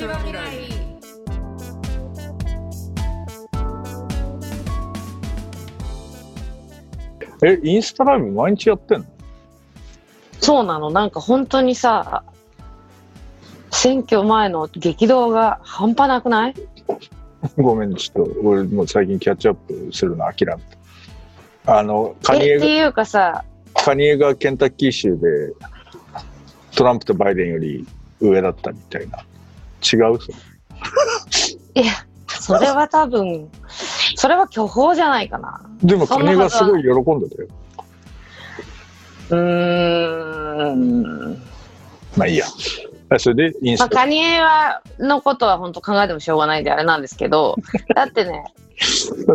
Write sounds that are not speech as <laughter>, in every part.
ちは未来え、インスタライブ毎日やってんの？そうなの。なんか本当にさ、選挙前の激動が半端なくない？<laughs> ごめん、ちょっと、俺もう最近キャッチアップするの諦めた。あの、カニエっていうかさ、カニエがケンタッキー州で、トランプとバイデンより上だったみたいな。違う？いや、それは多分、それは巨峰じゃないかな。でもカそんなはずはニエがすごい喜んでたよ。うーん。まあいいや。あそれで、インスまあ、タ、カニエは、のことは本当考えてもしょうがないんであれなんですけど、<laughs> だってね、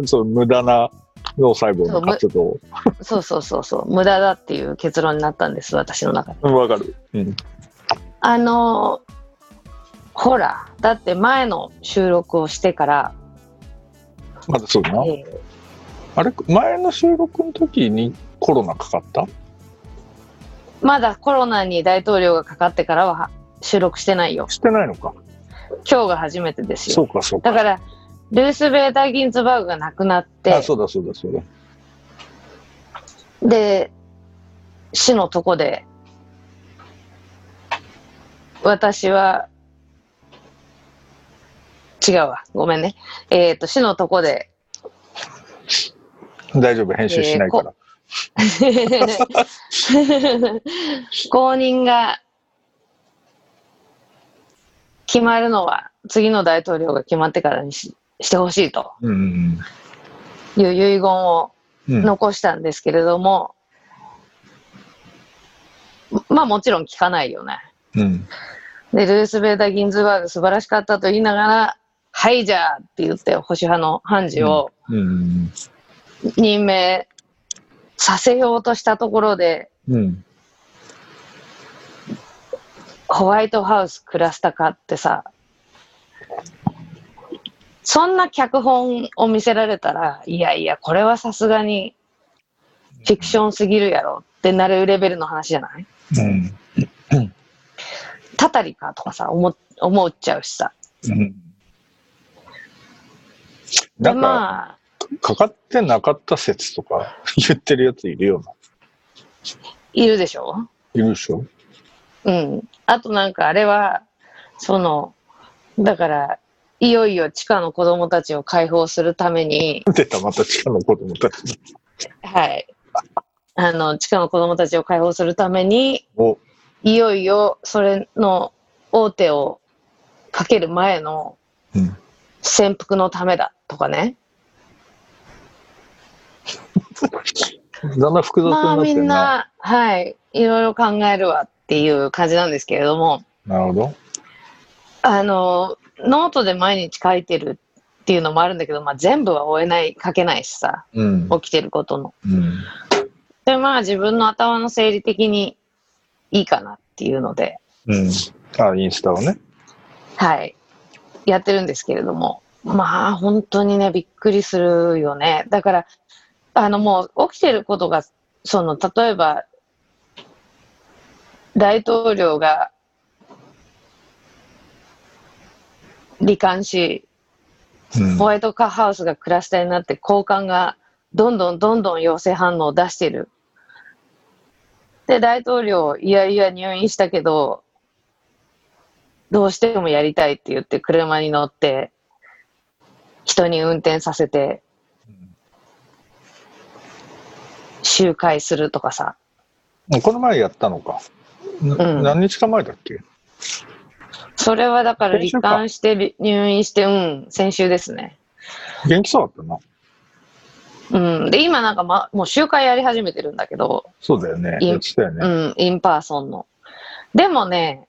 そう無駄な脳細胞の活動。そうそうそうそう、無駄だっていう結論になったんです、私の中で。うんわかる。うん。あのーほら、だって前の収録をしてから、まだそうだな？えーあれ？前の収録の時にコロナかかった？まだコロナに大統領がかかってからは収録してないよ。してないのか。今日が初めてですよ。そうか、そうか。だから、ルース・ベーター・ギンズバーグが亡くなってあ、、そうだ、そうだ、そうだ。で、死のとこで、私は、違うわ、ごめんね。えっ、と、死のとこで、大丈夫、編集しないから。公認が決まるのは次の大統領が決まってからにししてほしいとうんいう遺言をうんうん。残したんですけれども、まあもちろん聞かないよね。うん。で、ルース・ベーター・ギンズバーグ素晴らしかったと言いながら、はいじゃあって言って保守派の判事をうん。任命させようとしたところで、うん。ホワイトハウスクラスタカってさ、そんな脚本を見せられたら、いやいや、これはさすがにフィクションすぎるやろってなるレベルの話じゃない？うん。たたりかとかさ、思思っちゃうしさ。うん。で、なんか、まあ、かかってなかった説とか <laughs> 言ってるやついるよな。いるでしょ？いるでしょ？うん。あとなんかあれは、その、だから、いよいよ地下の子供たちを解放するために、出た、また地下の子供たちはい。あの、地下の子供たちを解放するために、を。いよいよそれの大手をかける前のうん。潜伏のためだとかね。だんだん複雑にまあ。みんな、はい、いろいろ考えるわっていう感じなんですけれども、なるほど。あの、ノートで毎日書いてるっていうのもあるんだけど、まあ全部は追えない、書けないしさ、うん。起きてることの。うん。で、まあ自分の頭の整理的にいいかなっていうので、うん。あ、インスタをね。はい、やってるんですけれども、まあ本当にね、びっくりするよね。だから、あのもう起きてることが、その、例えば、大統領が罹患し、うんホ。ワイトハウスがクラスターになって、高官がどんどんどんどん陽性反応を出してる。で、大統領、いやいや入院したけど、どうしてもやりたいって言って車に乗って、人に運転させて、集会するとかさ。この前やったのか。なうん何日か前だっけ？それはだから罹患して入院して、うん、先週ですね。元気そうだったな。うん。で、今なんか、ま、もう集会やり始めてるんだけど、そうだよね。いやってたようね。ん、 in-person の。でもね、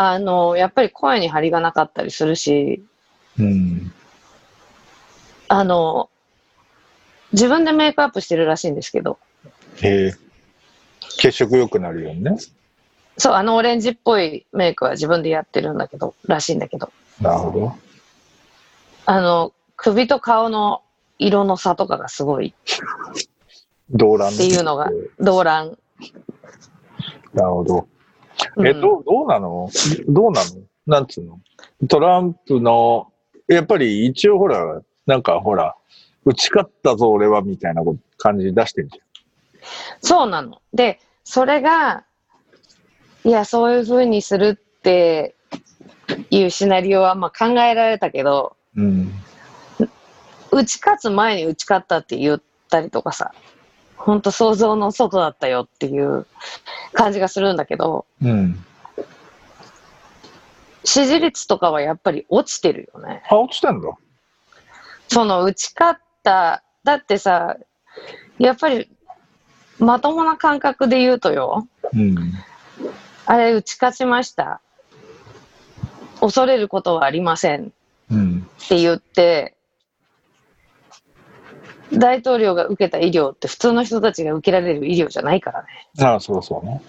あの、やっぱり声に張りがなかったりするし、うん。あの、自分でメイクアップしてるらしいんですけど、へえ。血色良くなるよね。そう、あのオレンジっぽいメイクは自分でやってるんだけど、らしいんだけど、なるほど。あの、首と顔の色の差とかがすごい動乱っていうのが、動乱。なるほど。うんえ、どう、どうなの？どうなの？なんつうの？トランプの、やっぱり一応ほら、なんかほら、打ち勝ったぞ俺はみたいなこと感じ出してんじそうなの。で、それが、いや、そういうふうにするっていうシナリオはまあ考えられたけど、ゃん。うん。打ち勝つ前に打ち勝ったって言ったりとかさ、本当想像の外だったよっていう感じがするんだけど、うん。支持率とかはやっぱり落ちてるよね。あ、落ちてんだ。その打ち勝った、だってさ、やっぱりまともな感覚で言うとよ、うん。あれ打ち勝ちました。恐れることはありませんっうん。て言って、大統領が受けた医療って普通の人たちが受けられる医療じゃないからね。ああ、そうそうね。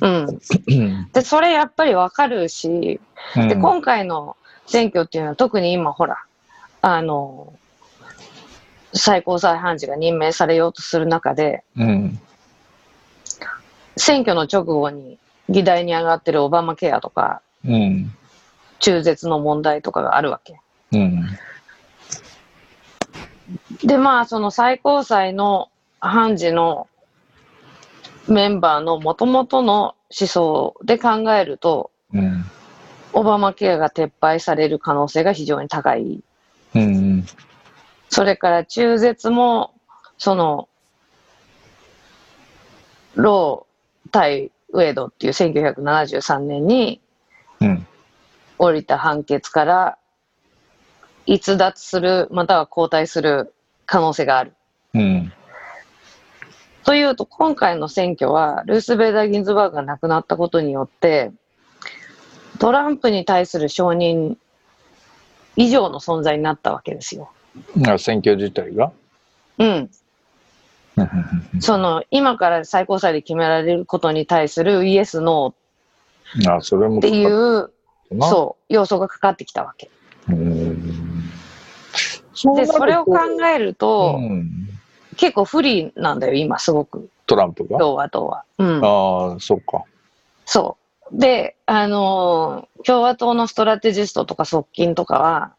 うん。うん。で、それやっぱりわかるし、で、今回の選挙っていうのは特に今ほら、あの、最高裁判事が任命されようとする中で、うん。選挙の直後に議題に上がってるオバマケアとか、うん。中絶の問題とかがあるわけ。うん。で、まあ、その最高裁の判事のメンバーの元々の思想で考えると、うん。オバマケアが撤廃される可能性が非常に高い。うん。それから中絶も、その、ロー対ウェイドっていう1973年にうん。降りた判決から逸脱する、または後退する可能性がある。うん。というと、今回の選挙は、ルース・ベーダー・ギンズバーグが亡くなったことによって、トランプに対する承認以上の存在になったわけですよ。あ選挙自体が？うん。その、今から最高裁で決められることに対するイエス・ノああ、それも。ーっていう、う。そう、要素がかかってきたわけ。うん。そで、それを考えると、うん。結構不利なんだよ、今、すごく、トランプが？共和党は。うん。ああ、そうか。そう。で、あのー共和党のストラテジストとか側近とかは、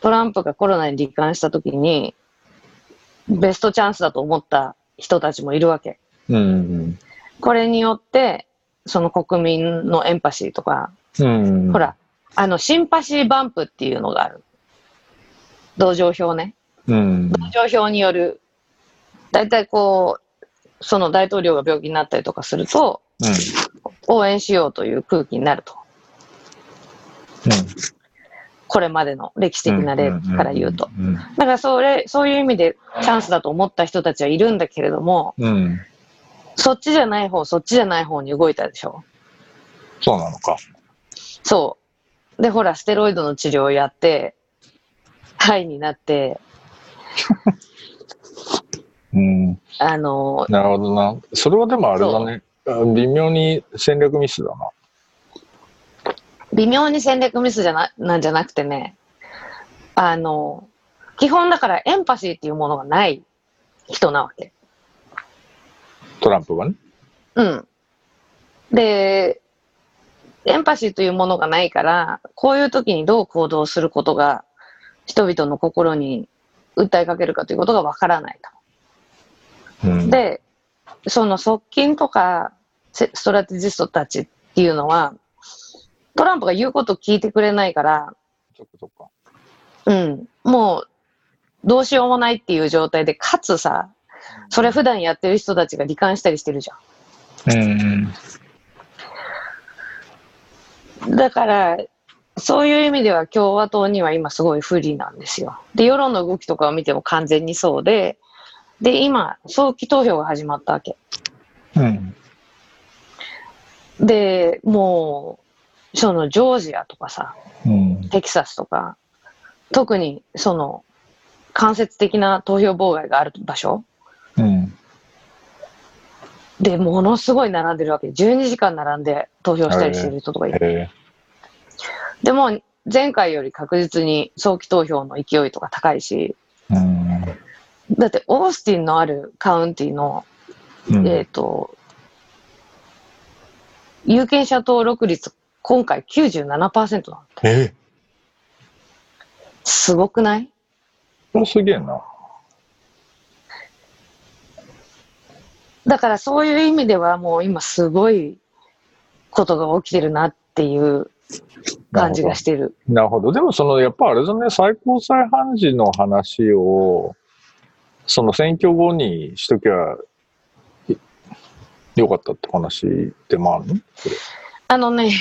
トランプがコロナに罹患した時に、ベストチャンスだと思った人たちもいるわけ。うん。これによって、その国民のエンパシーとか、うん。ほ。ら、あの、シンパシーバンプっていうのがある。同情票ね。うん。同情票による、大体こう、その大統領が病気になったりとかすると、応援しようという空気になると。これまでの歴史的な例から言うと。。うん。だからそれ、そういう意味でチャンスだと思った人たちはいるんだけれども、うん。そっちじゃない方、そっちじゃない方に動いたでしょ。そうなのか。そう。で、ほら、ステロイドの治療をやって、ハイになって、<laughs> うん。あの、なるほどな。それはでもあれだね。あ微妙に戦略ミスだな。微妙に戦略ミスじゃな、なんじゃなくてね、あの、基本だからエンパシーっていうものがない人なわけ。トランプがね。うん。で、エンパシーというものがないから、こういう時にどう行動することが人々の心に訴えかけるかということがわからないと。うん。で、その側近とかセストラテジストたちっていうのは、トランプが言うことを聞いてくれないから。うん、もうどうしようもないっていう状態で、かつさ、それ普段やってる人たちが罹患したりしてるじゃうん。ん。だから、そういう意味では共和党には今すごい不利なんですよ。で、世論の動きとかを見ても完全にそうで、で、今、早期投票が始まったわけ。うん。で、もう、そのジョージアとかさ、うん。テキサスとか、特にその間接的な投票妨害がある場所うん。でものすごい並んでるわけ。12時間並んで投票したりしてる人とかいる。でも前回より確実に早期投票の勢いとか高いし、うん。だってオースティンのあるカウンティの、うんえっ、と、有権者登録率今回97%なの。え？すごくない？すげえな。だからそういう意味ではもう今すごいことが起きてるなっていう感じがしてる。なるほど。でもその、やっぱあれだね、最高裁判事の話を、その選挙後にしときゃいよかったって話でもあるの？あのね、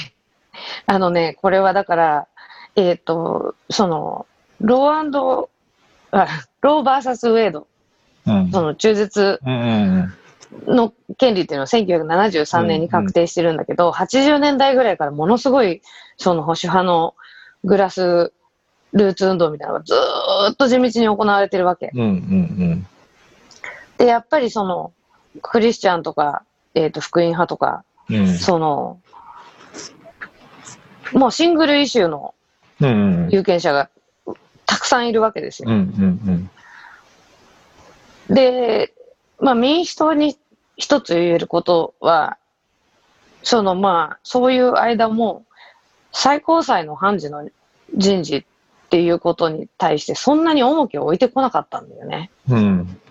あのね、これはだから、えっ、と、その、ローあローバーサスウェイド、うん。その中絶の権利っていうのは1973年に確定してるんだけど、80年代ぐらいからものすごいその保守派のグラスルーツ運動みたいなのがずーっと地道に行われてるわけ。うん。うんうんで、やっぱりそのクリスチャンとか、えっ、と、福音派とか、うん。うん。その、もうシングルイシューのうんうん。有権者がたくさんいるわけですよ。うんうんで、まあ民主党に一つ言えることは、そのまあ、そういう間も、最高裁の判事の人事っていうことに対してそんなに重きを置いてこなかったんだよね。うん。うん。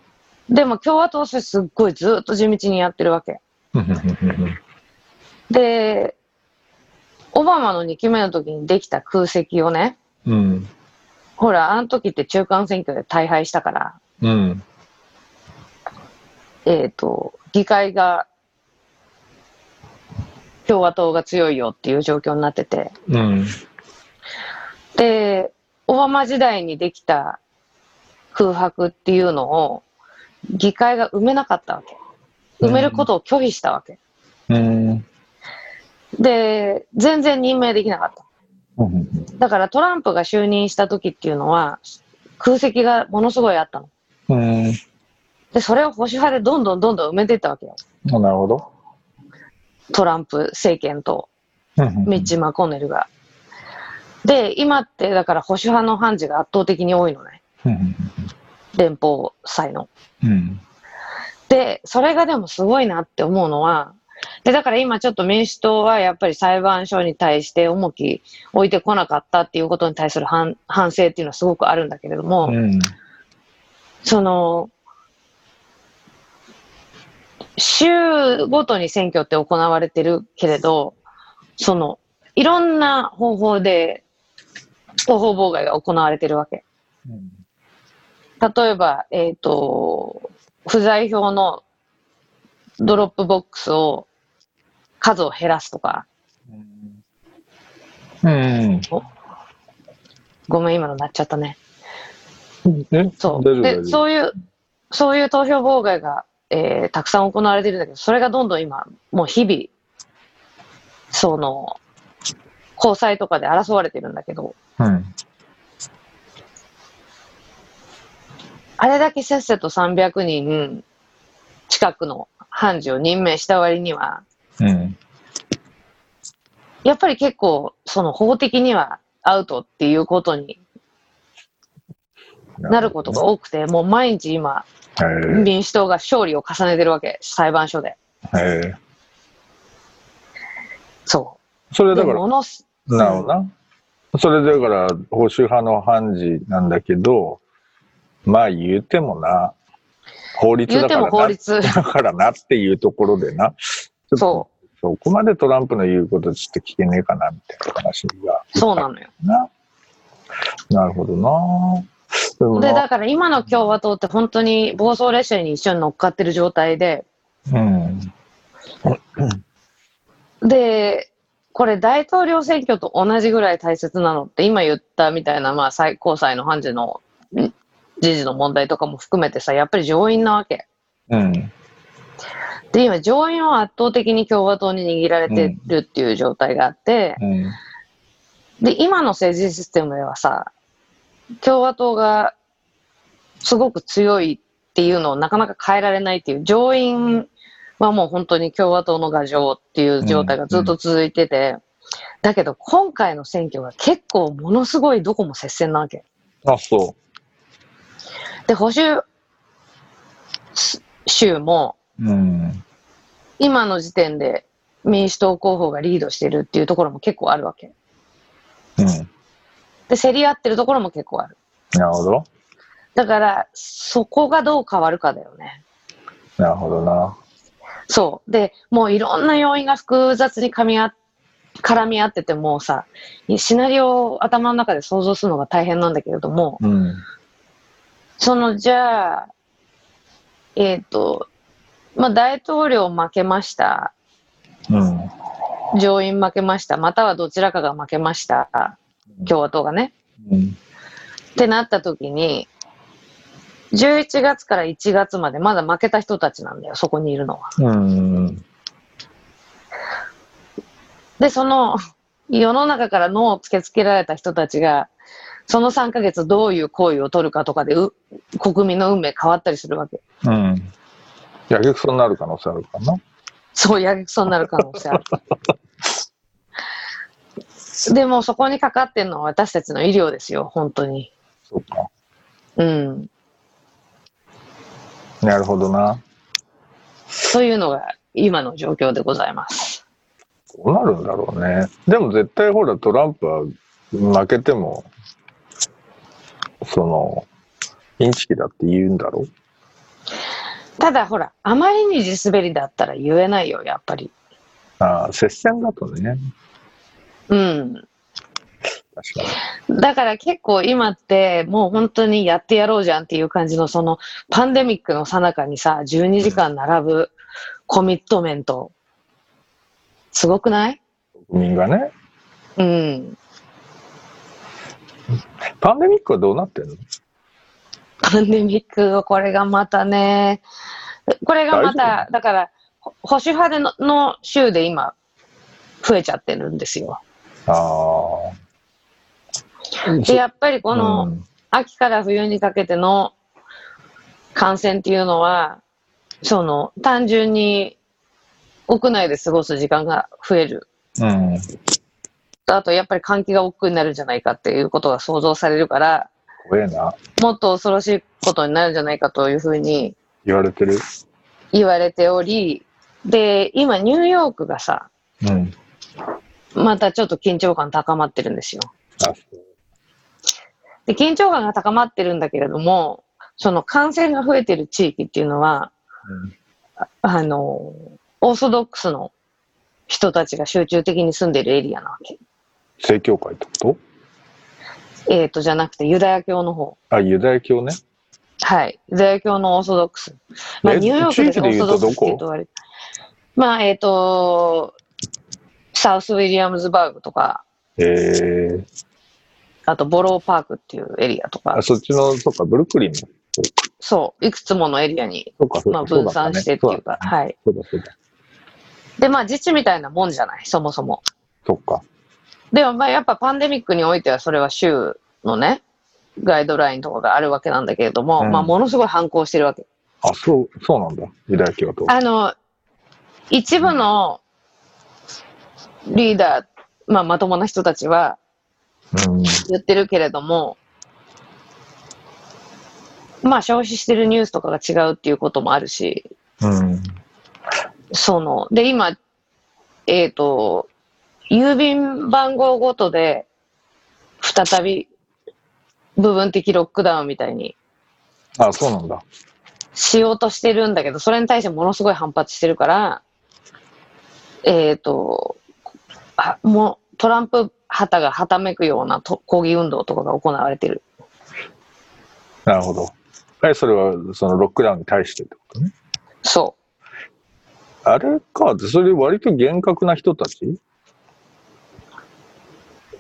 でも共和党はすっごいずっと地道にやってるわけ。で、オバマの2期目の時にできた空席をね、うん。ほら、あの時って中間選挙で大敗したから、うん。えっ、と、議会が共和党が強いよっていう状況になってて、うん。で、オバマ時代にできた空白っていうのを議会が埋めなかったわけ。埋めることを拒否したわけ。うん。で、全然任命できなかった。うん。だからトランプが就任した時っていうのは空席がものすごいあったの。うん。で、それを保守派でどんどんどんどん埋めていったわけよ。なるほど。トランプ政権とうんミッチ・マコネルが。で、今ってだから保守派の判事が圧倒的に多いのね。うん。連邦裁の。うん。で、それがでもすごいなって思うのは、で、だから今ちょっと民主党はやっぱり裁判所に対して重き置いてこなかったっていうことに対する反反省っていうのはすごくあるんだけれども、うん。その、州ごとに選挙って行われてるけれど、その、いろんな方法で投票妨害が行われてるわけ。例えば、えっ、と、不在票のドロップボックスを数を減らすとか、うん。ごめん、今のなっちゃったね。え？そう。で、そういう、そういう投票妨害が、えーたくさん行われてるんだけど、それがどんどん今、もう日々、その、交際とかで争われてるんだけど、うん。あれだけせっせと300人近くの判事を任命した割には、うん。やっぱり結構、その法的にはアウトっていうことになることが多くて、もう毎日今、へ民主党が勝利を重ねてるわけ、裁判所で。そう。でそれだからも、のすなるほどな。それだから、保守派の判事なんだけど、まあ言うてもな、法律だからな、法律。だからなっていうところでな、ちょっとそそこまでトランプの言うことちょっと聞けねえかな、みたいな話が。う。そうなのよ。な。なるほどな。でだから今の共和党って本当に暴走列車に一緒に乗っかってる状態で、うん。で、これ大統領選挙と同じぐらい大切なのって今言ったみたいな、まあ最高裁の判事のん時事の問題とかも含めてさ、やっぱり上院なわけ。うん。で、今上院は圧倒的に共和党に握られてるっていう状態があって、うん。で、今の政治システムではさ、共和党がすごく強いっていうのをなかなか変えられないっていう、上院はもう本当に共和党の牙城っていう状態がずっと続いてて、だけど今回の選挙が結構ものすごいどこも接戦なわけ。あ、そで、保守州もう。うん。今の時点で民主党候補がリードしてるっていうところも結構あるわけ。うん。で、競り合ってるところも結構ある。なるほど。だから、そこがどう変わるかだよね。なるほどな。そう。で、もういろんな要因が複雑に噛み合絡み合っててもうさ、シナリオを頭の中で想像するのが大変なんだけれども、うん。その、じゃあ、えっ、と、まあ、大統領負けました。うん。上院負けました。またはどちらかが負けました。共和党がね。うん。ってなった時に、11月から1月までまだ負けた人たちなんだよ、そこにいるのは。うん。で、その、世の中から脳を突きつけられた人たちが、その3ヶ月どういう行為を取るかとかでう、国民の運命変わったりするわけ。うん。やけくそになる可能性あるかな。そう、やけくそになる可能性ある。<laughs> でも、そこにかかってるのは私たちの医療ですよ、本当に。そうか。うん。なるほどな。というのが今の状況でございます。どうなるんだろうね。でも絶対ほらトランプは負けても、その、インチキだって言うんだろう。ただ、ほら、あまりに地滑りだったら言えないよ、やっぱり。ああ、接戦だとね。うん。だから結構今ってもう本当にやってやろうじゃんっていう感じのそのパンデミックの最中にさ、12時間並ぶコミットメント。すごくない？に。国民がね。うん。パンデミックはどうなってんの？パンデミック、これがまたね、これがま大た、だから、ほ保守派でのの州で今、増えちゃってるんですよ。で、やっぱりこうのん秋から冬にかけての感染っていうのは、その、単純に屋内で過ごす時間が増える。うん。あと、やっぱり換気が億劫になるんじゃないかっていうことが想像されるから、怖えな。もっと恐ろしいことになるんじゃないかというふうに言われてる？言われており、で、今ニューヨークがさ、うん。またちょっと緊張感高まってるんですよ。で、緊張感が高まってるんだけれども、その感染が増えてる地域っていうのは、あの、オーソドックスの人たちが集中的に住んでるエリアなわけ。正教会ってこえっ、と、じゃなくてユダヤ教の方。とあ、ユダヤ教ね。はい。ユダヤ教のオーソドックス。まあ、えニューヨークでオーソドックスって言うとあれ。まあ、えっ、と、サウスウィリアムズバーグとか、ええあとボローパークっていうエリアとかあ、、そっちの、そっか、ブルックリンの。そう、いくつものエリアに、まあ、分散してっていうか、はい。そうだ、そうだ。で、まあ、自治みたいなもんじゃない、そもそも。そっか。でも、まあ、やっぱパンデミックにおいては、それは州のね、ガイドラインとかがあるわけなんだけれども、うんまあ、ものすごい反抗してるわけ。あ、そう、そうなんだ。ユダヤ教と。あの、一部のリーダー、まあ、まともな人たちはうん。言ってるけれども、まあ、消費してるニュースとかが違うっていうこともあるし、うん。その、で、今、えっ、と、郵便番号ごとで、再び、部分的ロックダウンみたいにあ、そうなんだ。しようとしてるんだけど、それに対してものすごい反発してるから、えっ、と、あもうトランプ旗がはためくようなと抗議運動とかが行われてる。なるほど。え、それは、そのロックダウンに対してってことね？そあれか、それ割と厳格な人たち？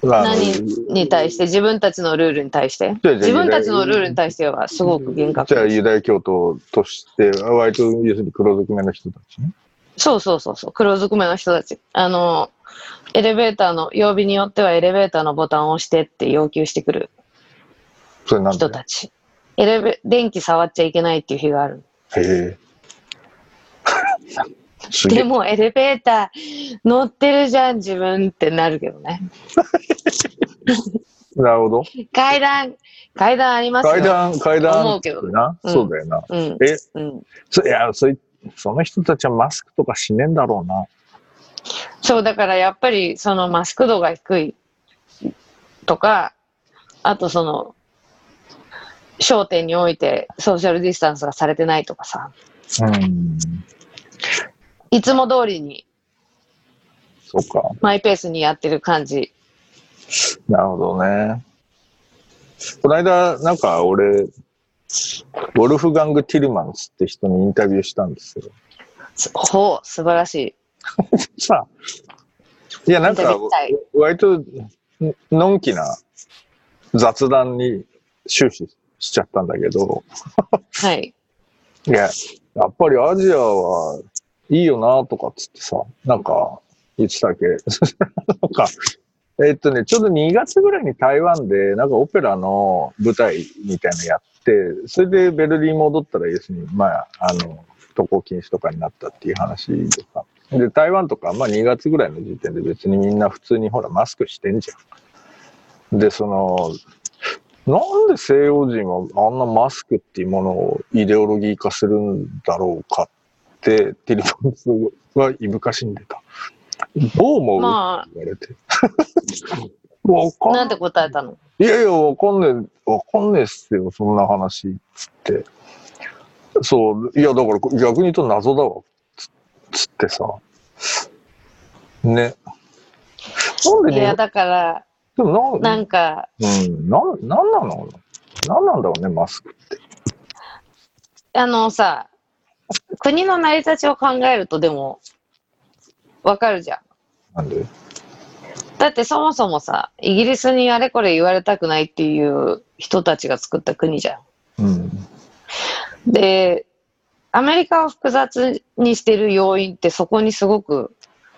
何に対して、自分たちのルールに対して？自分たちのルールに対してはすごく厳格じゃあユダヤ教徒として、割と要するに黒ずくめの人たちね。そうそうそうそう、黒ずくめの人たち。あの、エレベーターの、曜日によってはエレベーターのボタンを押してって要求してくるそれなんで？人たち。エレベ、電気触っちゃいけないっていう日がある。へえ。<laughs> すげえ。でもエレベーター乗ってるじゃん自分ってなるけどね。<laughs> なるほど。階段、階段ありますよ。階段、階段思うけどな、うんそうだよな。うん。え、うん。そいやそい、その人たちはマスクとかしねえんだろうな。そう、だからやっぱりそのマスク度が低いとか、あとその、焦点においてソーシャルディスタンスがされてないとかさ、うん。いつも通りにそうか。マイペースにやってる感じ。なるほどね。この間、なんか俺、ウォルフガング・ティルマンスって人にインタビューしたんですよ。すほう、素晴らしい。<laughs> さあ、いや、なんか割と、んのんきな雑談に終始しちゃったんだけど、はい。<laughs> いや、やっぱりアジアはいいよなとかっつってさ、なんか言ってたわけ。<laughs> なんか、えっとね、ちょうど2月ぐらいに台湾で、なんかオペラの舞台みたいなのやって、それでベルリン戻ったら要するに、まあ、あの、渡航禁止とかになったっていう話とか。で、台湾とか、まあ2月ぐらいの時点で別にみんな普通にほらマスクしてんじゃん。で、その、なんで西洋人はあんなマスクっていうものをイデオロギー化するんだろうかって、ティリポンスはいぶかしんでた。どう思う、まって言われて。<laughs> わかあ、んなんて答えたの？いやいや、わかんねえ、わかんねえっすよ、そんな話、つって。そう、いや、だから逆に言うと謎だわ、つつってさ。ね。なんでいや、日だから、本でもななんか、うん、なん、なんなの？なんなんだろうね、マスクって。あのさ、国の成り立ちを考えるとでも、わかるじゃん。なんで？だってそもそもさ、イギリスにあれこれ言われたくないっていう人たちが作った国じゃうん。ん。で、アメリカを複雑にしてる要因ってそこにすごく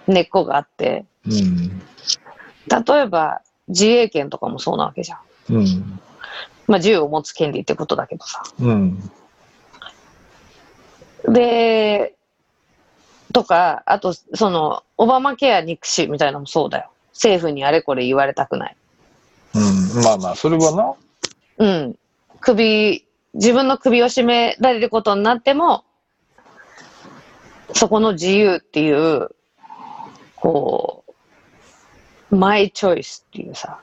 根っこがあって、うん。例えば自衛権とかもそうなわけじゃん。うん。まあ銃を持つ権利ってことだけどさ。うん。で、とか、あと、その、オバマケア憎しみたいなのもそうだよ。政府にあれこれ言われたくない。うん。まあまあ、それはな。うん。首、自分の首を絞められることになっても、そこの自由っていう、こう、マイチョイスっていうさ。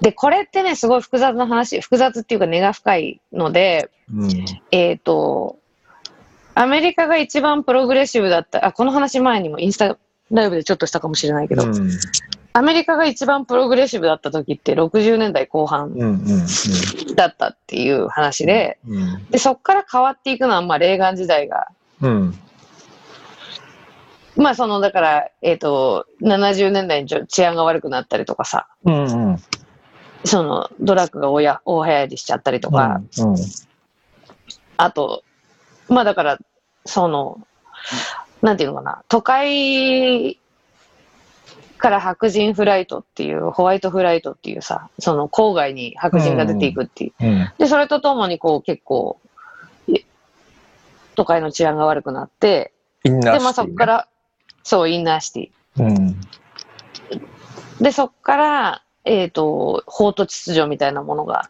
で、これってね、すごい複雑な話、複雑っていうか根が深いので、うん。えっ、と、アメリカが一番プログレッシブだった、あ、この話前にもインスタライブでちょっとしたかもしれないけど、うん。アメリカが一番プログレッシブだった時って60年代後半うん。うん。だったっていう話で、うん。で、そっから変わっていくのは、まあ、レーガン時代が、うん。まあ、その、だから、えっ、と、70年代に治安が悪くなったりとかさ、うん。うん。その、ドラッグが大や大流行りしちゃったりとか、うん。あと、まあだから、その、なんていうのかな、都会から白人フライトっていう、ホワイトフライトっていうさ、その郊外に白人が出ていくっていう。うん。で、それとともにこう結構、い都会の治安が悪くなって、で、まあそこから、そう、インナーシテうん。ィ。で、そこから、えっ、と、法と秩序みたいなものが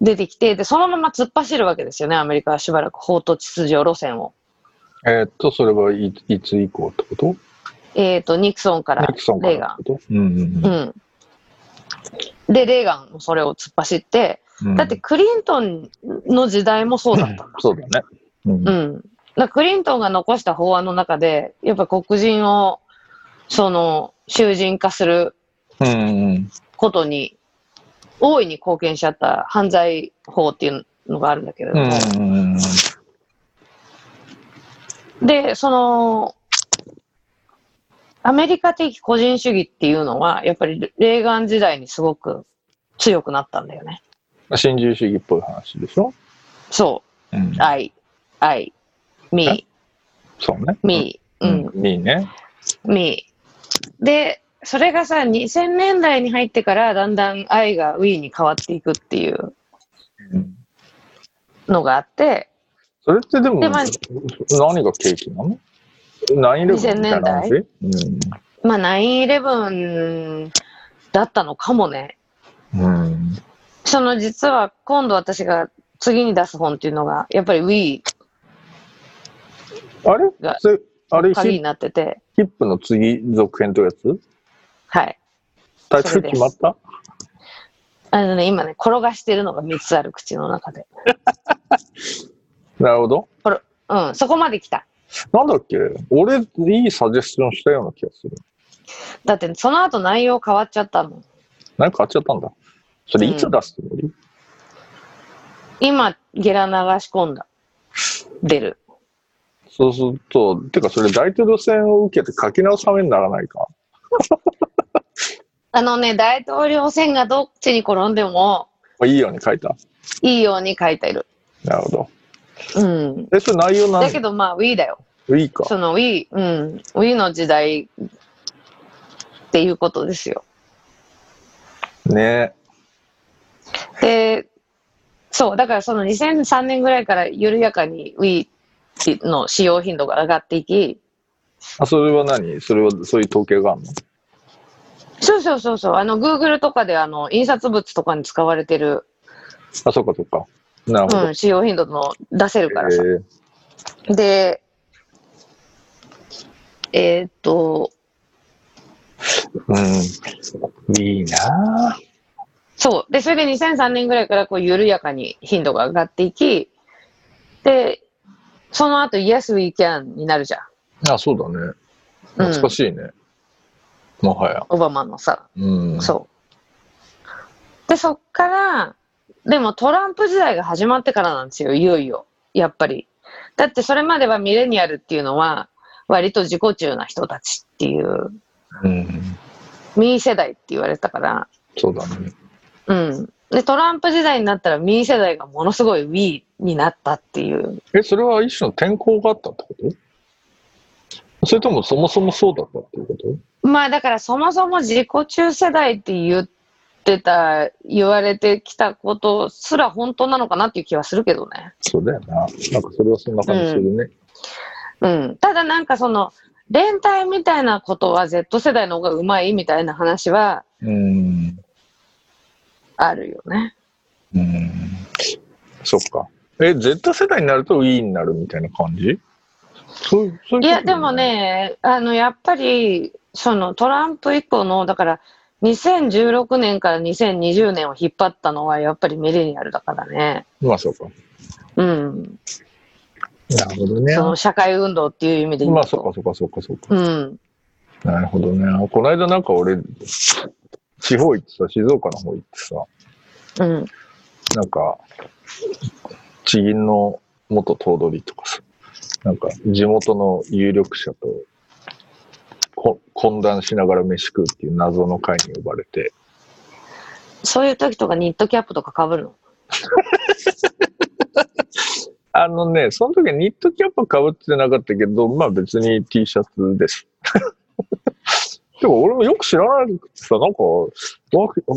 出てきて、で、そのまま突っ走るわけですよね、アメリカはしばらく法と秩序路線を。えーっと、それはいいつ以降ってこと？えっ、と、ニクソンからレーガン。うん。で、レーガンもそれを突っ走って、うん。だってクリントンの時代もそうだったんだ。そうだね。うん。うん。だクリントンが残した法案の中で、やっぱ黒人を、その、囚人化する。ことに、大いに貢献しちゃった犯罪法っていうのがあるんだけれども、で、その、アメリカ的個人主義っていうのは、やっぱりレーガン時代にすごく強くなったんだよね。うん。新自由主義っぽい話でしょ？そうんう。。I, I, me, そうね。me, ううんん。いいね。me. で、それがさ、2000年代に入ってからだんだん I が we に変わっていくっていううんのがあって、それってでも、でまあ何が契機なの？?9-11 みたいな話？2000まあ9-11だったのかもね。うん。うん。その実は今度私が次に出す本っていうのが、やっぱり We あれ？があれ、ヒ鍵になってて、ヒップの次続編というやつ？はい。タイトル決まったあのね、今ね、転がしてるのが3つある口の中で。<laughs> なるほど。うん、そこまで来た。なんだっけ？俺、いいサジェスションしたような気がする。だって、その後内容変わっちゃったもん。何か買っちゃったんだ。それいつ出すつもり、今、ゲラ流し込んだ。出る。そうすると、てかそれ大統領選を受けて書き直すためにならないか。<laughs> あのね、大統領選がどっちに転んでもいいように書いた。いいように書いてる。なるほど。うん。え、それ内容なんだけど、まあ、Wii だよ。いいか。その Wii、うん。Wii の時代っていうことですよ。ねで、そう、だからその2003年ぐらいから緩やかに Wii の使用頻度が上がっていき、あ、それは何？それは、そういう統計があるの？そうそうそうそう、あの Google とかであの印刷物とかに使われてる、あ、そっかそっか。なるほど。うん、使用頻度の出せるからさ。えーで、えーっと、うん。いいなぁそう。で、それで2003年ぐらいからこう緩やかに頻度が上がっていき、で、その後 Yes We Can になるじゃん。あ、そうだね。懐かしいね。もはや。オバマのさ。うん。そう。で、そっから、でもトランプ時代が始まってからなんですよ、いよいよ。やっぱり。だってそれまではミレニアルっていうのは、割と自己中な人たちっていう、うん。ミー世代って言われてたから、そうだね。うん。で、トランプ時代になったらミー世代がものすごい Wii になったっていう。え、それは一種の天候があったってこと？それともそもそもそうだったっていうこと？まあだからそもそも自己中世代って言ってた、言われてきたことすら本当なのかなっていう気はするけどね。そうだよな。なんかそれはそんな感じするね。うん。ただなんかその、連帯みたいなことは Z 世代の方がうまいみたいな話はうん。あるよね。うん。そっか。え、Z 世代になると Wii になるみたいな感じ？そういう、いや、でも。ね、あの、やっぱり、そのトランプ以降の、だから、2016年から2020年を引っ張ったのはやっぱりミレニアルだからね。まあそうか。うん。なるほどねそ。の社会運動っていう意味で言うと。まあそうかそうかそうかそうか。うん。なるほどね。この間なんか俺、地方行ってさ、静岡の方行ってさ、うん。なんか、地銀の元頭取とかさ、なんか地元の有力者とこ懇談しながら飯食うっていう謎の会に呼ばれて、そういう時とかニットキャップとか被るの？<laughs> あのね、その時はニットキャップかぶってなかったけど、まあ別に T シャツです。<laughs> でも俺もよく知らなくてさ、なんか、わ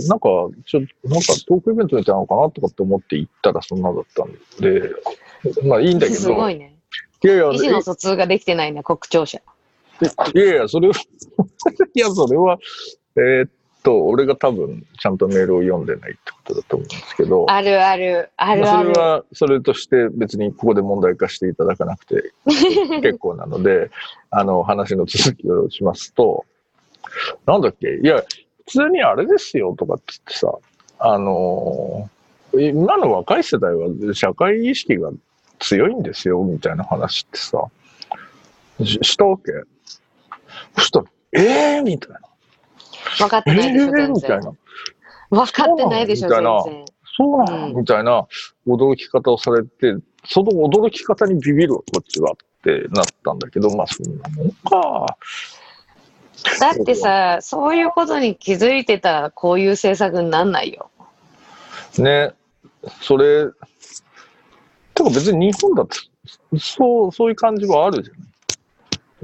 なんか、ちょなんかトークイベントみたいなのかなとかって思って行ったらそんなだったんで、まあいいんだけど、すごいね。いやいや、意思の疎通ができてないね、国庁舎。いやいや、それは、<laughs> いや、それは、えーっと、俺が多分、ちゃんとメールを読んでないってことだと思うんですけど、あるある、あるある。それ。は、それとして別にここで問題化していただかなくて <laughs> 結構なので、あの、話の続きをしますと、なんだっけ？いや、普通にあれですよとかって言ってさ、あのー今の若い世代は社会意識が強いんですよ、みたいな話ってさ、ししたわけ？そしたら、えー？みたいな。分かってえないでしょ、ー？全みたい然。な。分かってないでしょ、全そうな。そうなの、うんみたいな驚き方をされて、その驚き方にビビるわこっちはってなったんだけど、まあそんなもんか。だってさ、そういうことに気づいてたら、こういう政策になんないよ。ね、それ、てか別に日本だって、そう、そういう感じはあるじゃない？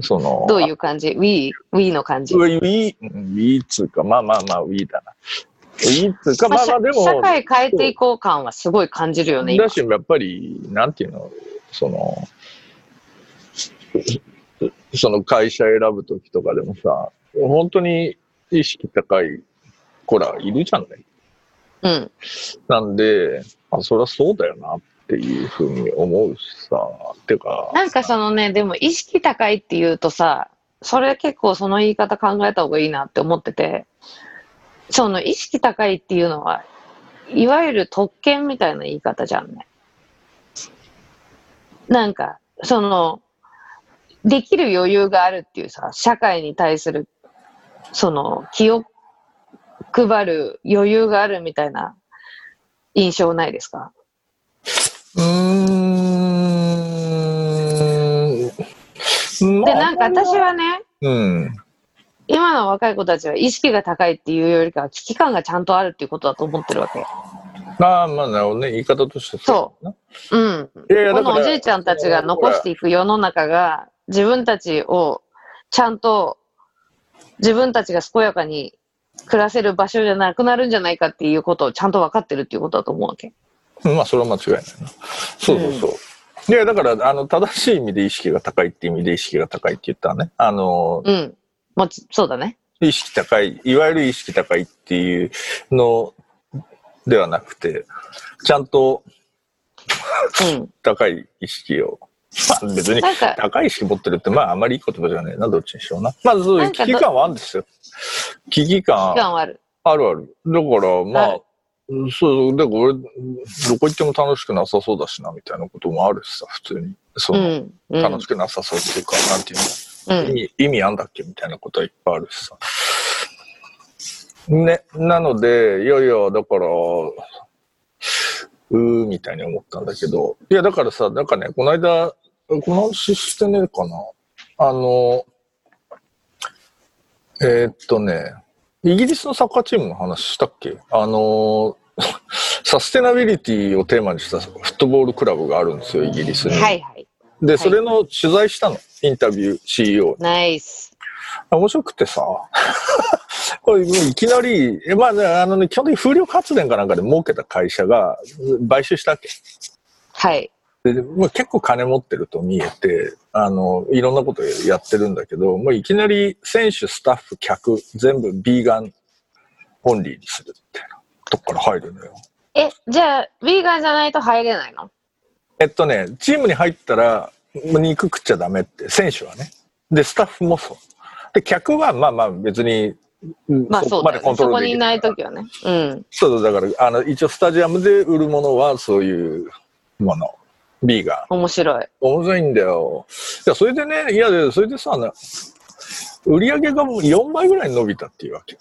その、どういう感じ ?We、We の感じ？ウィー、ウィー、ウィーつうか、まあまあまあ、ウィーだな。ウィーつうか、まあまあでも、社会変えていこう感はすごい感じるよね、今だし、やっぱり、なんていうの、その、その会社選ぶときとかでもさ、本当に意識高い子らいるじゃない。うん。なんで、あ、そりゃそうだよなっっていうふうに思うしさ。ていうか。なんかそのね、でも意識高いっていうとさ、それ結構その言い方考えた方がいいなって思ってて、その意識高いっていうのは、いわゆる特権みたいな言い方じゃんね。なんか、その、できる余裕があるっていうさ、社会に対する、その、気を配る余裕があるみたいな印象ないですか？うーん。で、なんか私はね、うん。今の若い子たちは意識が高いっていうよりかは危機感がちゃんとあるっていうことだと思ってるわけ。まあまあなるほどね。言い方としてそう。うん。いやいやだからこのおじいちゃんたちが残していく世の中が自分たちをちゃんと自分たちが健やかに暮らせる場所じゃなくなるんじゃないかっていうことをちゃんと分かってるっていうことだと思うわけ。まあそれは間違いないな。そうそうそう。いやだからあの正しい意味で意識が高いって意味で意識が高いって言ったらね。あの、うん。もち、そうだね。意識高い、いわゆる意識高いっていうのではなくて、ちゃんとうん。<laughs> 高い意識を、まあ別に高い意識持ってるって、まああまりいい言葉じゃないな、どっちにしろな。まずそういう危機感はあるんですよ。危機感期間はある。あるある。だからまああ、そう、だから俺、どこ行っても楽しくなさそうだしな、みたいなこともあるしさ、普通に。そうの、ん。うん。楽しくなさそうっていうか、なんていうの。うん。意味意味あんだっけみたいなことはいっぱいあるしさ。ね、なので、いやいや、だから、うーみたいに思ったんだけど、いや、だからさ、なんかね、この間、この話してねえかな。あの、えーっとね、イギリスのサッカーチームの話したっけ？あの、<laughs> サステナビリティをテーマにしたフットボールクラブがあるんですよ、イギリスに。はいはい。で、それの取材したの、インタビュー、CEO ナイス。面白くてさ、<laughs> これいきなり、えまあね、あのね、基本的に風力発電かなんかで儲けた会社が買収したわけ？はい。で、もう結構金持ってると見えて、あの、いろんなことやってるんだけど、もういきなり選手、スタッフ、客、全部ビーガンオンリーにするっていうとこから入るのよ。え、じゃあ、ヴィーガンじゃないと入れないの？えっとね、チームに入ったら、肉食っちゃダメって、選手はね。で、スタッフもそう。で、客はまあまあ別に、まあそうだよね。そこにいないとときはね。うん。そうだから、あの、一応スタジアムで売るものはそういうもの。ビーガン。面白い。面白いんだよ。いや、それでね、いや、でそれでさ、な売り上げがもう4倍ぐらいに伸びたっていうわけ。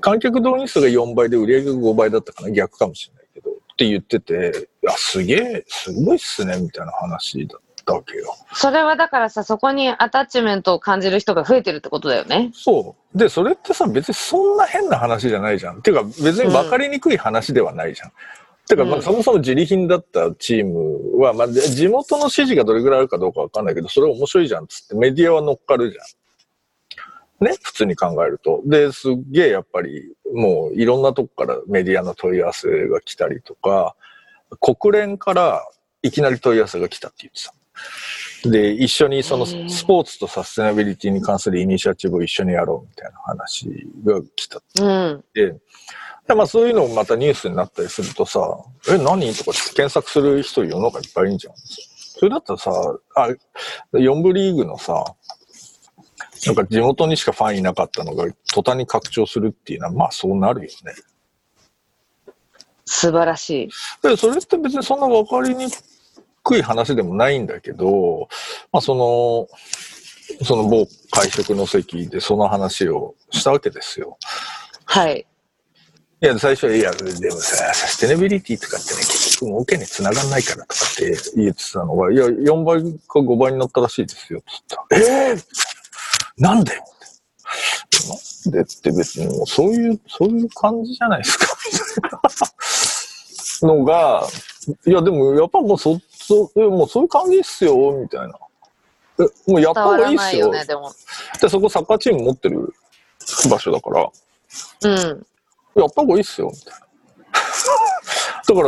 観客動員数が4倍で売り上げが5倍だったかな逆かもしれないけど。って言ってて、いや、すげえ、すごいっすね、みたいな話だったわけよ。それはだからさ、そこにアタッチメントを感じる人が増えてるってことだよね。そう。で、それってさ、別にそんな変な話じゃないじゃん。ていうか、別に分かりにくい話ではないじゃん。てか、まあ、うんそもそも自利品だったチームは、まあ、地元の支持がどれぐらいあるかどうか分かんないけど、それ面白いじゃんっつってメディアは乗っかるじゃん。ね、普通に考えると。で、すっげえやっぱり、もういろんなとこからメディアの問い合わせが来たりとか、国連からいきなり問い合わせが来たって言ってた。で、一緒にそのスポーツとサステナビリティに関するイニシアチブを一緒にやろうみたいな話が来たってうん。で、でまあそういうのもまたニュースになったりするとさ、え、何とかって検索する人世の中いっぱいいるんじゃん。それだったらさ、あ、4部リーグのさ、なんか地元にしかファンいなかったのが途端に拡張するっていうのは、まあそうなるよね。素晴らしい。で、それって別にそんな分かりにくい話でもないんだけど、まあその、その某会食の席でその話をしたわけですよ。はい。いや、最初は、いや、でもさ、サステナビリティとかってね、結局儲けに繋がんないからとかって言ってたのが、いや、4倍か5倍になったらしいですよ、つったら。えー、なんで？なんでって別にもうそういう、そういう感じじゃないですか、みたいなのが、いや、でもやっぱもうそ、そ、いやもうそういう感じっすよ、みたいな。え、もうやった方がいいっすよ。ね、でも。で、そこサッカーチーム持ってる場所だから、うん。やった方がいいっすよ、みたいな。<laughs> だか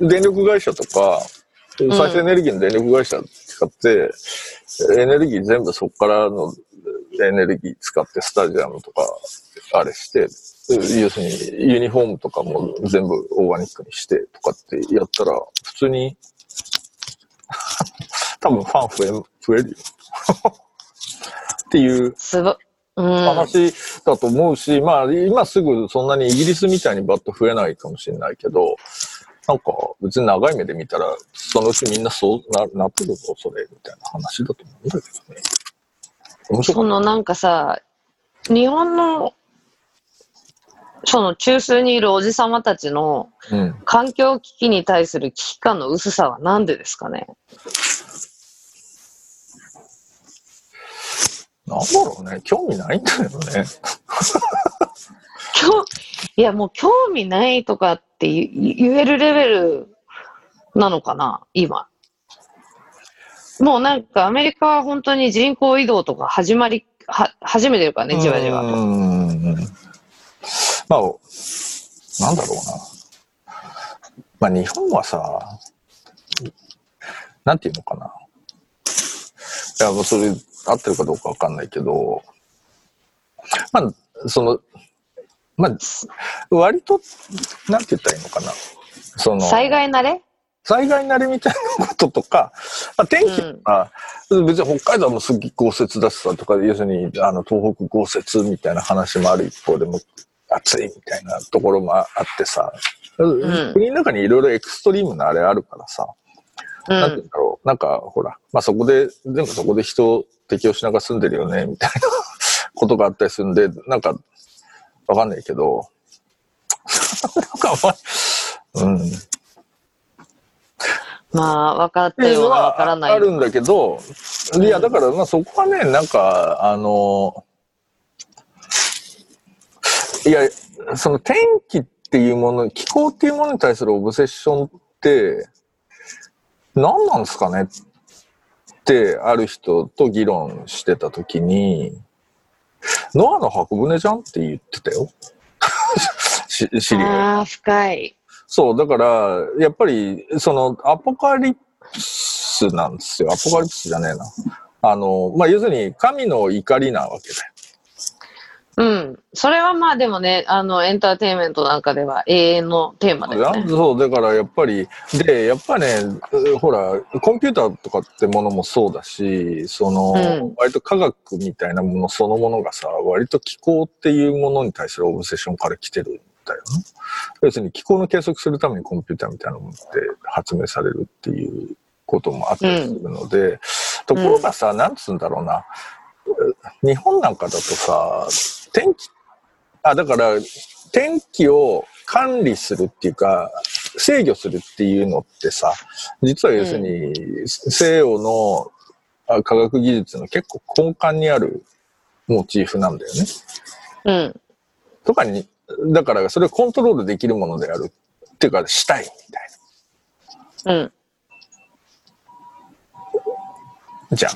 ら、電力会社とか、再生エネルギーの電力会社使って、エネルギー全部そこからのエネルギー使ってスタジアムとか、あれして、要するにユニフォームとかも全部オーガニックにしてとかってやったら、普通に多分ファン増え、増えるよ。<laughs> っていう。話だと思うし、まあ今すぐそんなにイギリスみたいにバッと増えないかもしれないけど、なんか別に長い目で見たら、そのうちみんなそうななってるぞ、それ、みたいな話だと思うんだけどね。そのなんかさ、日本の、その中枢にいるおじさまたちの。環境危機に対する危機感の薄さはなんでですかね？なんだろうね。興味ないんだよね。興いやもう興味ないとかって言言えるレベルなのかな今。もうなんかアメリカは本当に人口移動とか始まり、は、始めてるからね、じわじわと。まあ、なんだろうな。まあ日本はさ、なんていうのかな。いや、もうそれ合ってるかどうかわかんないけど、まあ、その、まあ、割と、なんて言ったらいいのかな。その、災害慣れ？災害慣れみたいなこととか、まあ、天気とか、別に北海道もすっげえ豪雪だしさとか、要するにあの東北豪雪みたいな話もある一方でも暑いみたいなところもあってさ、ん国の中にいろいろエクストリームなあれあるからさ、うなんて言うんん。だろう、なんかほら、まあそこで、全部そこで人を適応しながら住んでるよね、みたいなことがあったりするんで、<laughs> なんか、わかんないけど、<laughs> なんかうん。まあ、分かってような分はからない。あるんだけど、いや、だから、まあそこはね、なんか、あの、いや、その天気っていうもの、気候っていうものに対するオブセッションって、何なんですかね？って、ある人と議論してたときに、ノアの箱舟じゃんって言ってたよ。<laughs> し知り合い。ああ、深い。そう、だから、やっぱり、その、アポカリプスなんですよ。アポカリプスじゃねえな。あの、まあ、要するに、神の怒りなわけだよ。うん。それはまあでもね、あの、エンターテインメントなんかでは永遠のテーマだよね。そう、だからやっぱり、で、やっぱね、うほら、コンピューターとかってものもそうだし、その、うん割と科学みたいなものそのものがさ、割と気候っていうものに対するオブセッションから来てるんだよね。要するに気候の計測するためにコンピューターみたいなものって発明されるっていうこともあったりするので、ところがさ、なんつうんだろうな、日本なんかだとさ、天気、あ、だから、天気を管理するっていうか、制御するっていうのってさ、実は要するに、西洋のあ科学技術の結構根幹にあるモチーフなんだよね。うん。とかに、だからそれをコントロールできるものであるっていうか、したいみたいうん。な。じゃん。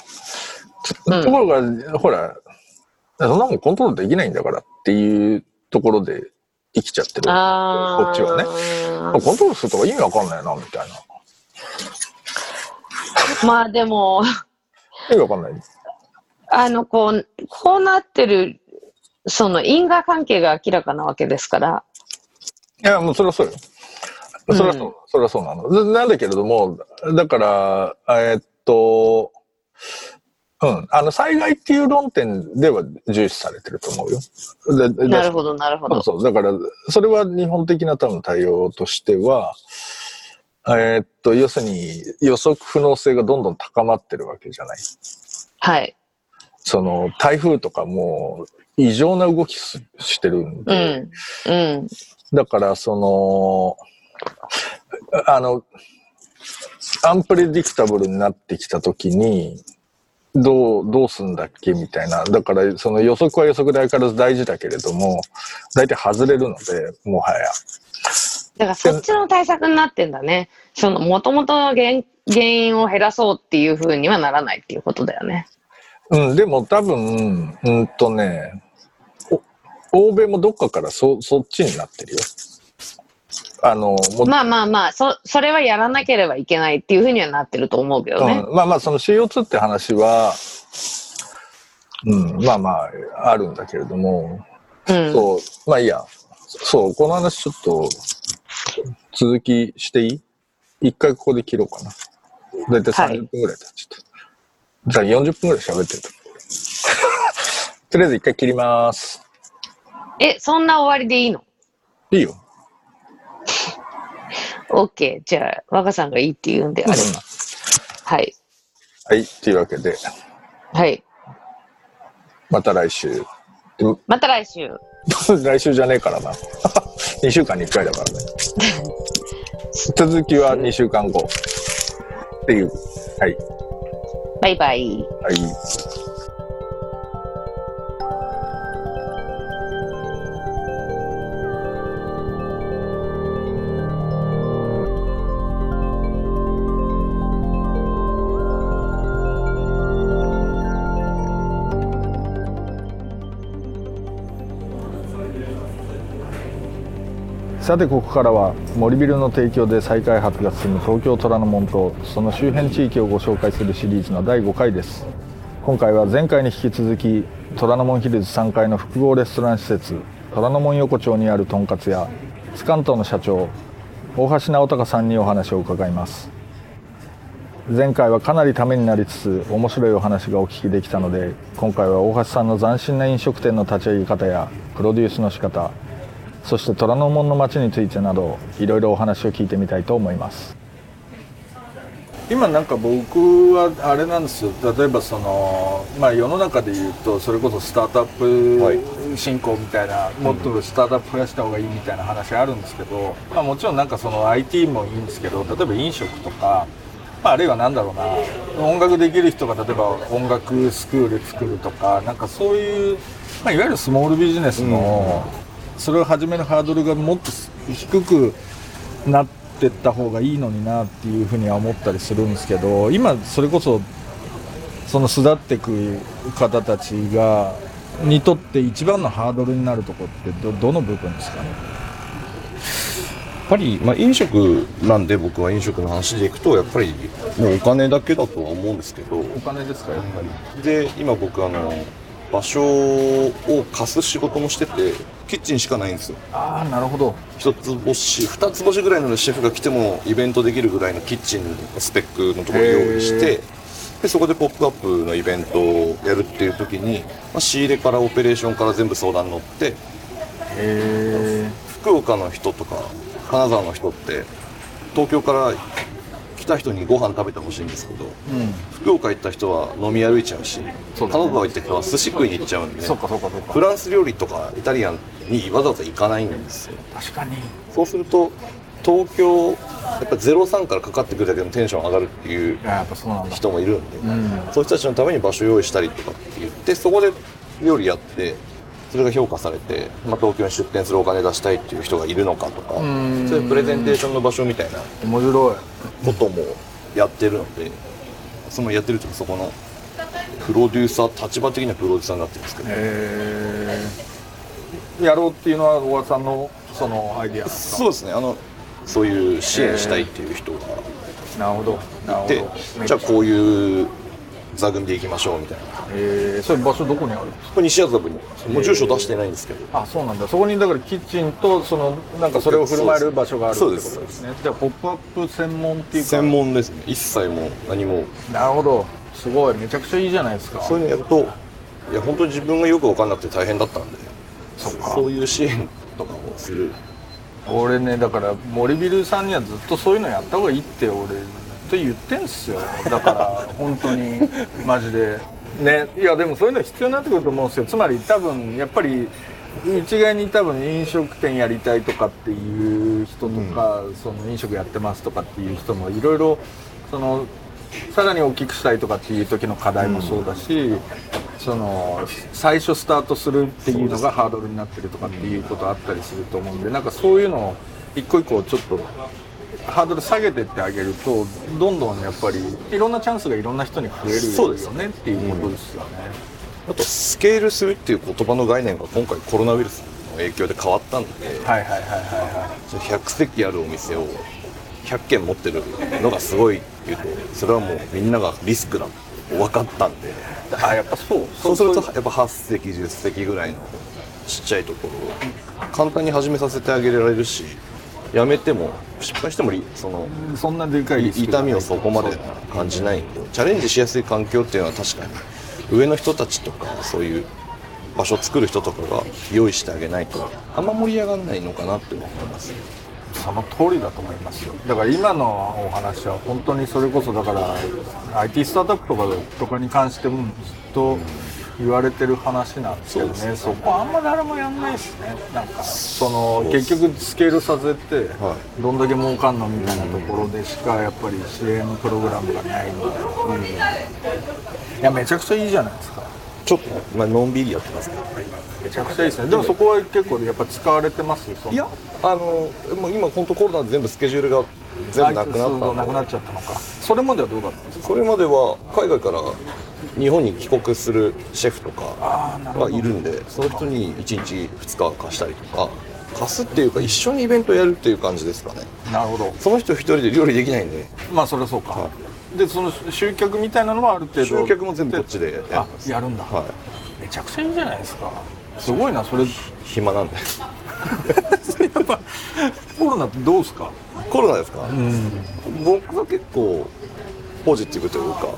うんところが、ほら、そんなもんコントロールできないんだからっていうところで生きちゃってる。こっちはねコントロールするとか意味わかんないな、みたいな。<laughs> まあでも、意味わかんない。あの、こう、こうなってる、その因果関係が明らかなわけですから。いや、もうそれはそうよ。それはそう、それはそうなの。ななんだけれども、だから、えーっと、うん、あの、災害っていう論点では重視されてると思うよ。なるほど、なるほど。そう。だから、それは日本的な多分対応としては、えーっと、要するに予測不能性がどんどん高まってるわけじゃない。はい。その、台風とかも異常な動きすしてるんうで、ん。うん。だから、その、あの、アンプレディクタブルになってきたときに、どう、どうすんだっけみたいな。だから、その予測は予測で相変わらず大事だけれども、大体外れるので、もはや。だからそっちの対策になってんだね。その、もともとの原原因を減らそうっていう風にはならないっていうことだよね。うん、でも多分、うんとね、お欧米もどっかからそ、そっちになってるよ。あの、もまあまあまあ、そ、それはやらなければいけないっていう風にはなってると思うけどね。うん、まあまあその CO2 って話は、うん、まあまああるんだけれども、うん。そう、まあいいや。そう、この話ちょっと続きしていい？一回ここで切ろうかな。だいたい30分ぐらい経っちゃった。じゃあ40分ぐらい喋ってると。<laughs> とりあえず一回切ります。え、そんな終わりでいいの？いいよ。?OK。じゃあ、若さんがいいって言うんであれば。はい。はい。というわけで、はい。また来週。また来週。来週じゃねえからな。<laughs> 2週間に1回だからね。<laughs> 続きは2週間後。っていう。はい。バイバイ。はい。さてここからは森ビルの提供で再開発が進む東京虎ノ門とその周辺地域をご紹介するシリーズの第5回です。今回は前回に引き続き虎ノ門ヒルズ3階の複合レストラン施設虎ノ門横丁にあるとんかつ屋スカントの社長大橋直隆さんにお話を伺います。前回はかなりためになりつつ面白いお話がお聞きできたので今回は大橋さんの斬新な飲食店の立ち上げ方やプロデュースの仕方そして虎ノ門の街についてなどいろいろお話を聞いてみたいと思います。今なんか僕はあれなんですよ。例えばその、まあ、世の中で言うとそれこそスタートアップ振興みたいな、もっとスタートアップ増やした方がいいみたいな話あるんですけど、まあ、もちろんなんかその IT もいいんですけど例えば飲食とか、まあ、あるいはなんだろうな音楽できる人が例えば音楽スクール作るとかなんかそういう、まあ、いわゆるスモールビジネスの、それを始めるハードルがもっと低くなってった方がいいのになっていうふうには思ったりするんですけど今それこそその巣立っていく方たちがにとって一番のハードルになるところってどどの部分ですか？ねやっぱり、まあ、飲食なんで僕は飲食の話でいくとやっぱりもうお金だけだとは思うんですけど。お金ですかやっぱり？で今僕あの場所を貸す仕事もしててキッチンしかないんですよ。ああなるほど。一つ星二つ星ぐらいのシェフが来てもイベントできるぐらいのキッチンのスペックのところを用意してでそこで「ポップアップのイベントをやるっていう時に、まあ、仕入れからオペレーションから全部相談に乗ってへ福岡の人とか金沢の人って東京から来た人にご飯食べてほしいんですけどえうん。福岡行った人は飲み歩いちゃうしね。金沢行った人は寿司食いに行っちゃうんでフランス料理とかイタリアンにわざわざ行かないんですよ。確かに。そうすると東京やっぱ03からかかってくるだけでもテンション上がるっていう人もいるんで、うん。そういう人たちのために場所用意したりとかって言ってそこで料理やってそれが評価されて、まあ、東京に出店するお金出したいっていう人がいるのかとかそううんいうプレゼンテーションの場所みたいな面白い。こともやってるのでそのやってるというかそこのプロデューサー立場的にはプロデューサーになってるんですけどへえやろうっていうのは小川さんのそのアイディアなんですか？そうですね。あのそういう支援したいっていう人がなるほど。なるほど。じゃあこういう座組で行きましょうみたいな。えー、それ場所どこにあるんですか？西麻布に。もう住所出してないんですけど。あそうなんだ。そこにだからキッチンとそのなんかそれを振る舞える場所があるってことそうです。ねじゃあポップアップ専門っていうか。専門ですね。一切もう何も。なるほど。すごい。めちゃくちゃいいじゃないですか。そういうのやるといや本当に自分がよく分かんなくて大変だったんで。そっか。そういう支援とかをする。俺ねだから森ビルさんにはずっとそういうのやった方がいいって俺と言ってんすよ。だから本当にマジで。ね。いやでもそういうの必要になってくると思うんですよ。つまり多分やっぱり一概に多分飲食店やりたいとかっていう人とか、その飲食やってますとかっていう人もいろいろそのさらに大きくしたいとかっていう時の課題もそうだし、その最初スタートするっていうのがハードルになってるとかっていうことあったりすると思うんでなんかそういうのを一個一個ちょっとハードル下げてってあげるとどんどんやっぱりいろんなチャンスがいろんな人に増えるそうですよねっていうことですよね。あとスケールするっていう言葉の概念が今回コロナウイルスの影響で変わったんではいはいはいはいは100席あるお店を100軒持ってるのがすごいっていうとそれはもうみんながリスクだと分かったんでい。あやっぱそうそうするとやっぱ8席10席ぐらいのちっちゃいところを簡単に始めさせてあげられるしやめても失敗してもりそのそんなでかい痛みをそこまで感じないんでチャレンジしやすい環境っていうのは確かに上の人たちとかそういう場所を作る人とかが用意してあげないとあんま盛り上がらないのかなって思います。その通りだと思いますよ。だから今のお話は本当にそれこそだから IT スタートアップとかとかに関してもずっと言われてる話なんですけどね。そこあんま誰もやんないですね。なんかその結局スケールさせてはどんだけ儲かんのみたいなところでしかやっぱり支援プログラムがないので、いやめちゃくちゃいいじゃないですか。ちょっと、まあのんびりやってますけど。めちゃくちゃいいですね。でもそこは結構やっぱ使われてますいやあの今本当コロナで全部スケジュールが全部なくなそうなくなっちゃったのか。それまではどうだったんですか？それまでは海外から日本に帰国するシェフとかがいるんでその人に1日2日貸したりとか貸すっていうか一緒にイベントやるっていう感じですかね。なるほど。その人一人で料理できないんで。まあそれはそうか、でその集客みたいなのはある程度集客も全部こっちでややるんだ、はい。めちゃくちゃいいじゃないですか。すごいなそれ。<laughs> 暇なんで。<laughs> やっぱコロナってどうですか？コロナですか、僕は結構ポジティブというか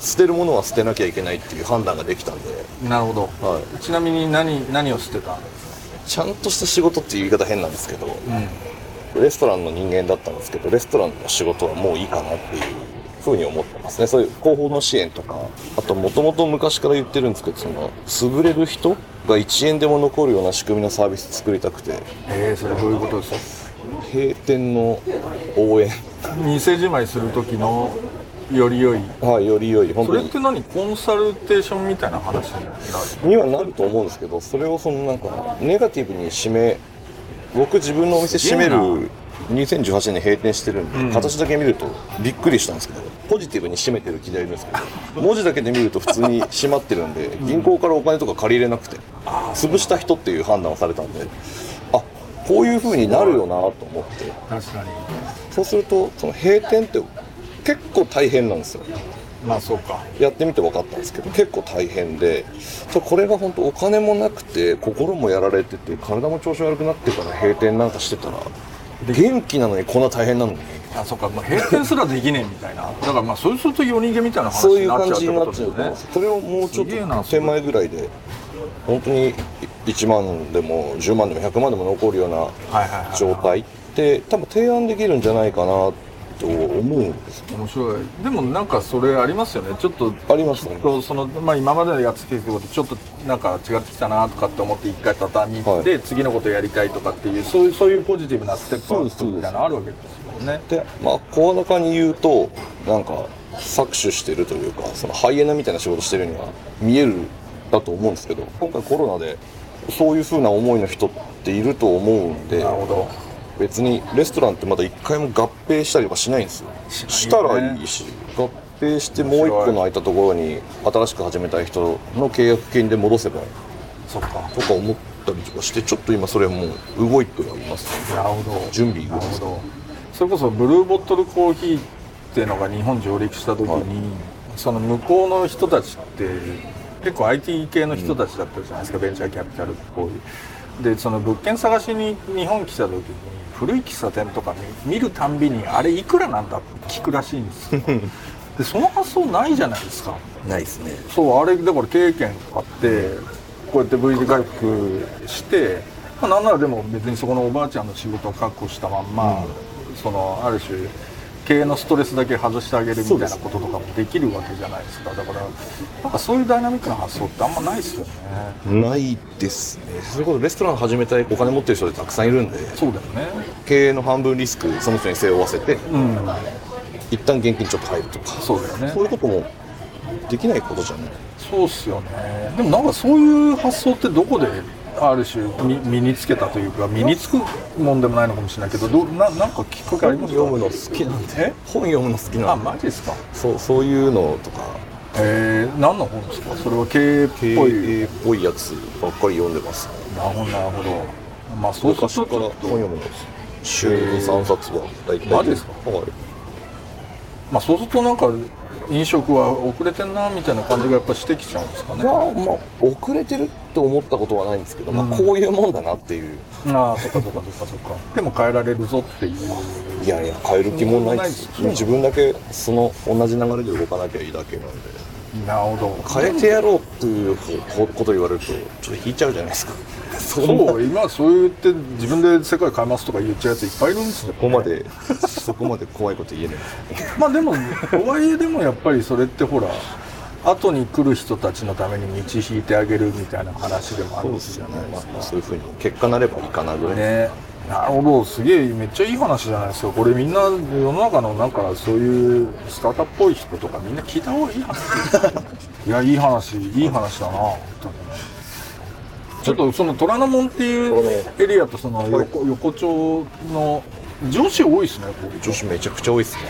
捨てるものは捨てなきゃいけないっていう判断ができたんで。なるほど、はちなみに何何を捨てた？ちゃんとした仕事っていう言い方変なんですけど、レストランの人間だったんですけどレストランの仕事はもういいかなっていうふうに思ってますね。そういう広報の支援とかあともともと昔から言ってるんですけどその優れる人が1円でも残るような仕組みのサービス作りたくて。えー、それどういうことですか？閉店の応援。店じまいする時のより良い。はいより良い。本当に。それって何？コンサルテーションみたいな話になる？にはなると思うんですけどそれをそのなんかネガティブに締め僕自分のお店閉める2018年に閉店してるんで、形だけ見るとびっくりしたんですけどポジティブに閉めてる気でいるんですけど <laughs> 文字だけで見ると普通に閉まってるんで銀行からお金とか借りれなくて潰した人っていう判断をされたんであこういう風になるよなと思って。確かにそうするとその閉店って結構大変なんですよ。まあそうか。やってみて分かったんですけど結構大変でこれが本当お金もなくて心もやられてて体も調子悪くなってから閉店なんかしてたら元気なのにこんな大変なのに。あそうか、まあ、閉店すらできねえみたいな。だからまあそうすると夜逃げみたいな話そういうになっちゃうって感じになっことですよね。ちゃうと思うんです。それをもうちょっと手前ぐらいで本当に1万でも10万でも100万でも残るような状態って多分提案できるんじゃないかなと思うんです面白い。でもなんかそれありますよね。ちょっとありますね。その、まあ、今までやってきたことちょっとなんか違ってきたなとかって思って一回畳み行って、は次のことやりたいとかっていうそういうそういうポジティブなステップアップみたいなのあるわけですもんね。でまあ声高に言うとなんか搾取してるというかそのハイエナみたいな仕事してるには見えるだと思うんですけど今回コロナでそういう風な思いの人っていると思うんで別にレストランってまだ一回も合併したりはしないんですよ。したらいいし合併してもう一個の空いたところに新しく始めたい人の契約金で戻せばそっか。とか思ったりとかしてちょっと今それもう動いてはいます。ねなるほど。準備なるほど。それこそブルーボトルコーヒーっていうのが日本上陸した時に、その向こうの人たちって結構 IT 系の人たちだったじゃないですか、ベンチャーキャピタルっぽい。でその物件探しに日本来た時に古い喫茶店とか見見るたんびにあれいくらなんだって聞くらしいんですよ。<laughs> でその発想ないじゃないですか。ないですね。そうあれだから経験あってこうやって V 字回復して、まあ、なんならでも別にそこのおばあちゃんの仕事を確保したまんま、そのある種経営のストレスだけ外してあげるみたいなこととかもできるわけじゃないですか。だからなんかそういうダイナミックな発想ってあんまないですよね。ないですね。それこそレストラン始めたいお金持ってる人でたくさんいるんでそうだよね。経営の半分リスクその人に背負わせてうん。一旦現金ちょっと入るとか。そうだよね。そういうこともできないことじゃない？そうっすよね。でもなんかそういう発想ってどこである種み身につけたというか身につくもんでもないのかもしれないけどどななんかきっかけありますか？読むの好きなんで。え？本読むの好きあなんで。マジですか？そうそういうのとか。えー、何の本ですか？それは経営っ経ぽい。営っぽいやつばっかり読んでます。なるほどなるほど。まあそうすると昔から本読むの週に3冊は大体。マジですか？はい。まあそうするとなんか飲食は遅れてんなみたいな感じがやっぱしてきちゃうんですかね。まあまあ遅れてるって思ったことはないんですけど、まあこういうもんだなっていう。ああそっかそっかそっかそっか。<laughs> でも変えられるぞっていう。いやいや変える気もないですうん自分だけその同じ流れで動かなきゃいいだけなんでなるほど。変えてやろうっていうここと言われるとちょっと引いちゃうじゃないですか。そう今そう言って自分で世界変えますとか言っちゃうやついっぱいいるんですよここまでそこまで怖いこと言えない。まあでもとはいえでもやっぱりそれってほら後に来る人たちのために道引いてあげるみたいな話でもあるんじゃないですかまあ、そういうふうに結果なればいいかなぐらい、ねなるほどすげえめっちゃいい話じゃないですか。これみんな世の中のなんかそういうスタートっぽい人とかみんな聞いた方がいい話。<laughs> いやいい話いい話だな。本当にちょっとその虎ノ門っていうエリアとその横,、横丁の女子多いですねここ女子めちゃくちゃ多いですね。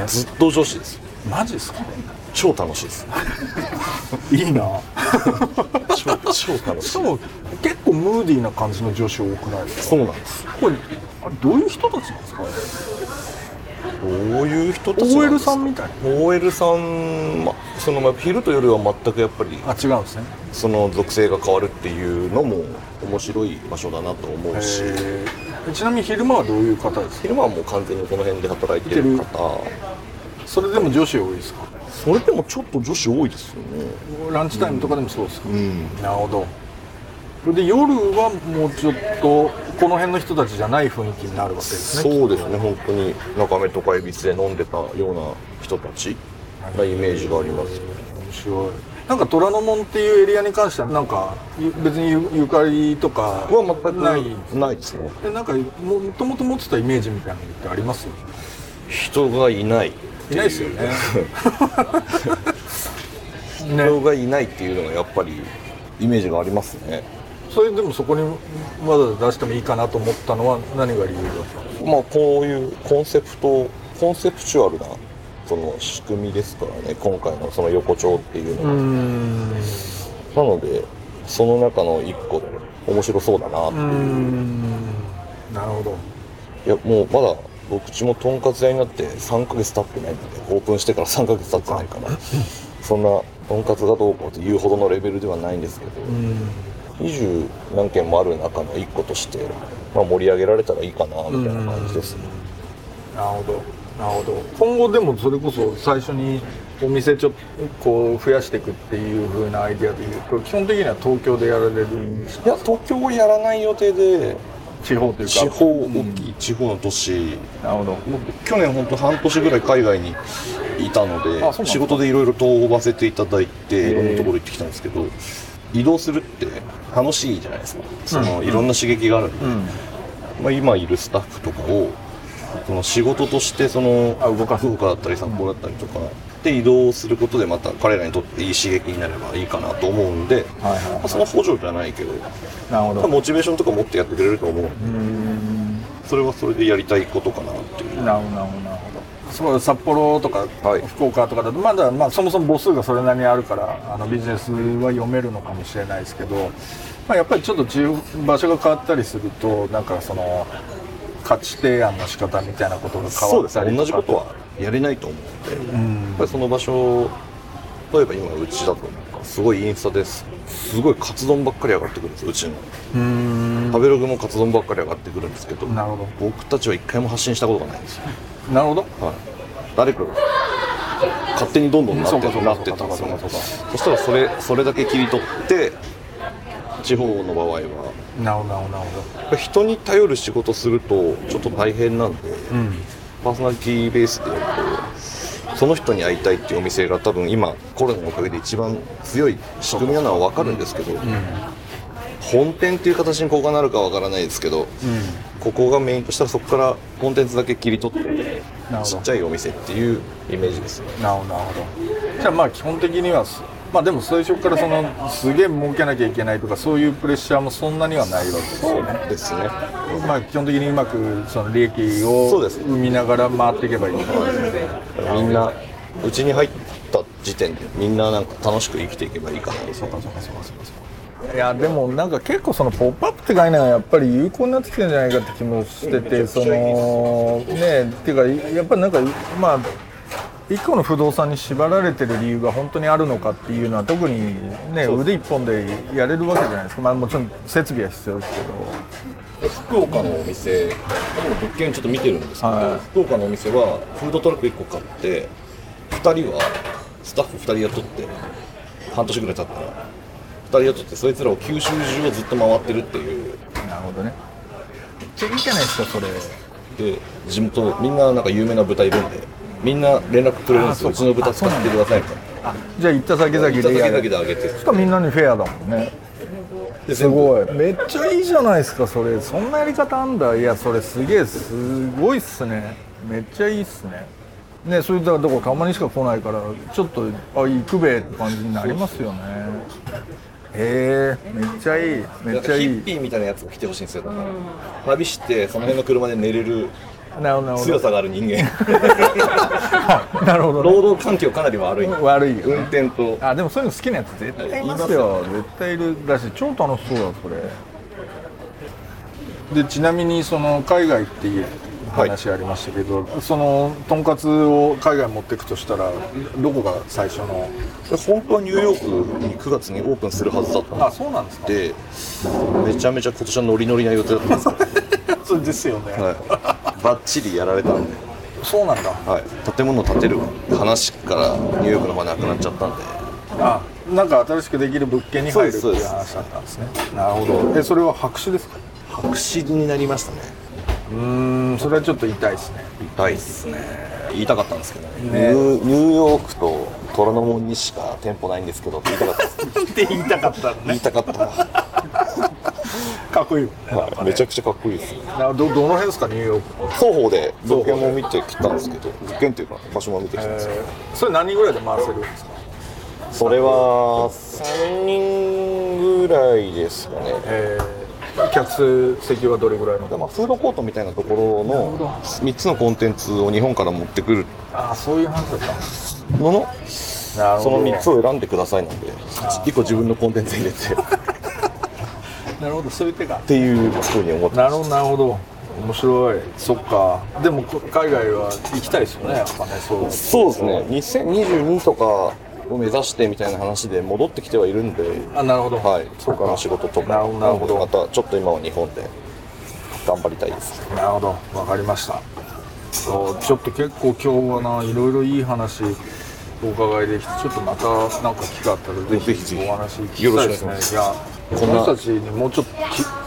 ね。ずっと女子です。マジですか？超楽しいです。いいな。超超楽しい。しかも結構ムーディーな感じの女子多くない？ですかそうなんです。これあれどういう人たちなんですか？どういう人たち OL さんみたい OL さん、ま、そのま昼と夜は全くやっぱりあ違うんですね。その属性が変わるっていうのも面白い場所だなと思うし。えー。ちなみに昼間はどういう方ですか？昼間はもう完全にこの辺で働いてる方。それでも女子多いですか？それでもちょっと女子多いですよね。ランチタイムとかでもそうですか、うん。なるほど。それで夜はもうちょっとこの辺の人たちじゃない雰囲気になるわけですねそうですね本当に。中目とか恵比寿で飲んでたような人たちなイメージがあります。面白い。なんか虎ノ門っていうエリアに関してはなんかゆ別にゆゆかりとかは全くない？ないですね。でなんかももともと持ってたイメージみたいなのってあります？人がいないいないですよね。<laughs> 人がいないっていうのがやっぱりイメージがありますね。それでもそこにわざわざ出してもいいかなと思ったのは何が理由だったまあこういうコンセプトコンセプチュアルなその仕組みですからね。今回のその横丁っていうのは、ん。なのでその中の一個で面白そうだなっていう、ん。なるほど。いやもうまだ僕ちもとんかつ屋になって3ヶ月経ってないのでオープンしてから3ヶ月経ってないからそんなとんかつがどうこうというほどのレベルではないんですけど、20何件もある中の1個として、まあ、盛り上げられたらいいかなみたいな感じですね、なるほど。なるほど。今後でもそれこそ最初にお店ちょっとこう増やしていくっていう風なアイデアでいうと基本的には東京でやられるんですか？いや東京をやらない予定で地方というか。地方大きい地方の都市、なるほど。僕去年本当半年ぐらい海外にいたので仕事でいろいろ飛ばせていただいていろんなところ行ってきたんですけど移動するって楽しいじゃないですか。その、いろんな刺激があるんで、まあ、今いるスタッフとかをその仕事としてそのあ動岡だったり札幌だったりとかで移動することでまた彼らにとっていい刺激になればいいかなと思うんで、はいはいまあ、その補助じゃないけどなるほまあモチベーションとか持ってやってくれると思う。ん。でそれはそれでやりたいことかなっていう。なるほどなるほど。なるほどそう札幌とかはい。福岡とかだとまだ、まあ、そもそも母数がそれなりにあるからあのビジネスは読めるのかもしれないですけど、まあ、やっぱりちょっと場所が変わったりするとなんかその価値提案の仕方みたいなことが変そうですねわったりとか同じことはやれないと思うので、やっぱりその場所例えば今うちだとなんかすごいインスタです。すごいカツ丼ばっかり上がってくるんですようちの。うん。食べログもカツ丼ばっかり上がってくるんですけどなるほど。僕たちは一回も発信したことがないんですよ、なるほど。はい、誰かが勝手にどんどんなってなってったんですよ。そしたらそれそれだけ切り取って地方の場合は。なるほどなるほど人に頼る仕事するとちょっと大変なんで、うんパーソナリティベースでやるとその人に会いたいっていうお店が多分今コロナのおかげで一番強い仕組みなのは分かるんですけど、本店っていう形にここがなるかわからないですけど、ここがメインとしたらそこからコンテンツだけ切り取ってちっちゃいお店っていうイメージですね。なるほど。じゃあまあ基本的にはすまあでも最初からそのすげえ儲けなきゃいけないとかそういうプレッシャーもそんなにはないわけですよね。ですね。まあ基本的にうまくその利益を生みながら回っていけばいいみんなうちに入った時点でみんななんか楽しく生きていけばいいかなそうかそうかそうかそうかいやでもなんか結構その「ポップアップって概念はやっぱり有効になってきてるんじゃないかって気もしててそのねっていうかやっぱりなんかまあ一個の不動産に縛られてる理由が本当にあるのかっていうのは特にね腕一本でやれるわけじゃないですか、まあ、もちろん設備は必要ですけど。福岡のお店僕も物件ちょっと見てるんですけど、はい。福岡のお店はフードトラック1個買って2人はスタッフ2人雇って半年ぐらい経ったら2人雇ってそいつらを九州中をずっと回ってるっていう。なるほどね。めっちゃいいじゃないですかそれ。で地元みんななんか有名な豚いるんでみんな連絡くれるんですよ。うちの豚使ってくださいみたいなじゃあ行った先々行った先々であげてしかもみんなにフェアだもんね。ですごい。めっちゃいいじゃないですかそれ。そんなやり方あんだ。いやそれすげえすごいっすね。めっちゃいいっすね。ねそういったとこたまにしか来ないからちょっとあ行くべって感じになりますよね。へえめっちゃいいめっちゃいい。ッピーみたいなやつが来てほしいんですよ。だから。旅してその辺の車で寝れる強さがある人間。<laughs> なるほど、ね、労働環境かなり悪い。悪いよ、運ね、転と。あでもそういうの好きなやつ絶対いますよ。絶対いるだし超楽しそうだそれ。でちなみにその海外っていう話ありましたけど、そのとんかつを海外持っていくとしたらどこが最初の？本当はニューヨークに9月にオープンするはずだったんあそうなんですか。でめちゃめちゃ今年はノリノリな予定だったんです <laughs> そうですよね、はい、バッチリやられたんで、そうなんだ。はい、建物建てる話からニューヨークの方がなくなっちゃったんで。あなんか新しくできる物件に入るっていう話だったんですね。なるほど。えそれは白紙ですか？白紙になりましたね。うーんそれはちょっと痛いですね。痛いっすね。言いたかったんですけどね。ね。ニューヨークと虎ノ門にしか店舗ないんですけどって言いたかった <laughs> って言いたかったの言いたかった、<laughs> かっこいいもんね。はい、めちゃくちゃかっこいいですなど。どの辺ですか？ニューヨーク。双方で物件も見てきたんですけど物件っていうか場所も見てきたんですけど、それ何人ぐらいで回せるんですか？それは3人ぐらいですかね。えー、客数席はどれぐらいの？まあ、フードコートみたいなところの3つのコンテンツを日本から持ってくる。ああそういう話だった。のの？その3つを選んでくださいなんで。1個自分のコンテンツ入れて。っなるほど。そういう手が。ていうふうに思ってまなるほどなるほど。面白い。そっか。でもこ海外は行きたいですよねやっぱねそう。すそうですね。2022とかを目指してみたいな話で戻ってきてはいるんで。あなるほど。はい。そうか。仕事とか。なるほどまたちょっと今は日本で頑張りたいです。なるほど。わかりました。そうちょっと結構今日はないろいろいい話お伺いできてちょっとまたなんか機会あったらぜぜひぜひ。ひお話聞きたいですね。よろしくお願いします。いやこの人たちにもうちょっと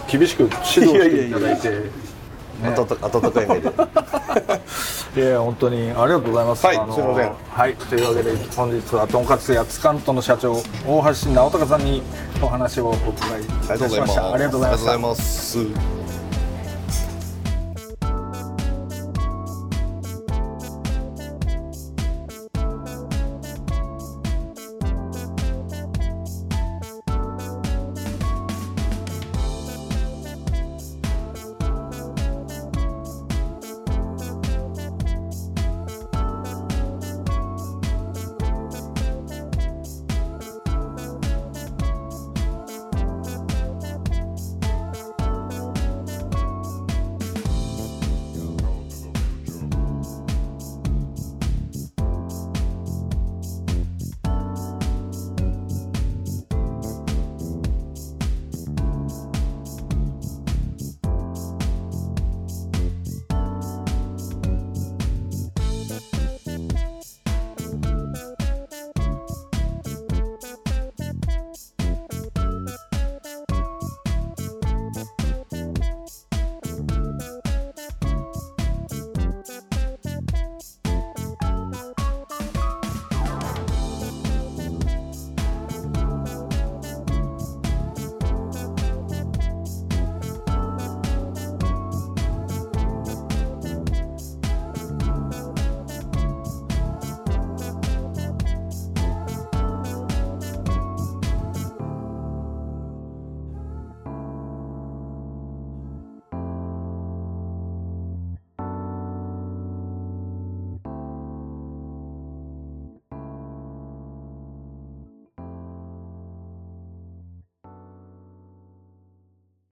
き厳しく指導していただいて。温か温かい目で。<laughs> いや本当にありがとうございます。はいすいません。はい、というわけで本日はとんかつ屋つかんとの社長大橋直隆さんにお話をお伺いいたしました。ありがとうござい。ます